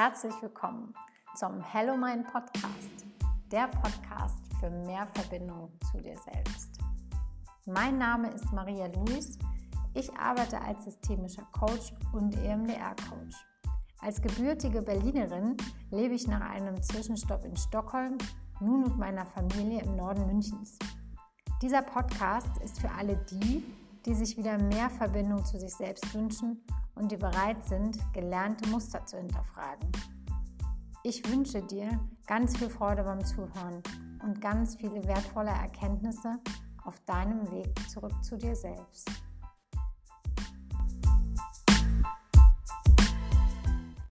Herzlich willkommen zum Hello Mind Podcast, der Podcast für mehr Verbindung zu dir selbst. Mein Name ist Maria Luis. Ich arbeite als systemischer Coach und EMDR-Coach. Als gebürtige Berlinerin lebe ich nach einem Zwischenstopp in Stockholm nun mit meiner Familie im Norden Münchens. Dieser Podcast ist für alle die, die sich wieder mehr Verbindung zu sich selbst wünschen und die bereit sind, gelernte Muster zu hinterfragen. Ich wünsche dir ganz viel Freude beim Zuhören und ganz viele wertvolle Erkenntnisse auf deinem Weg zurück zu dir selbst.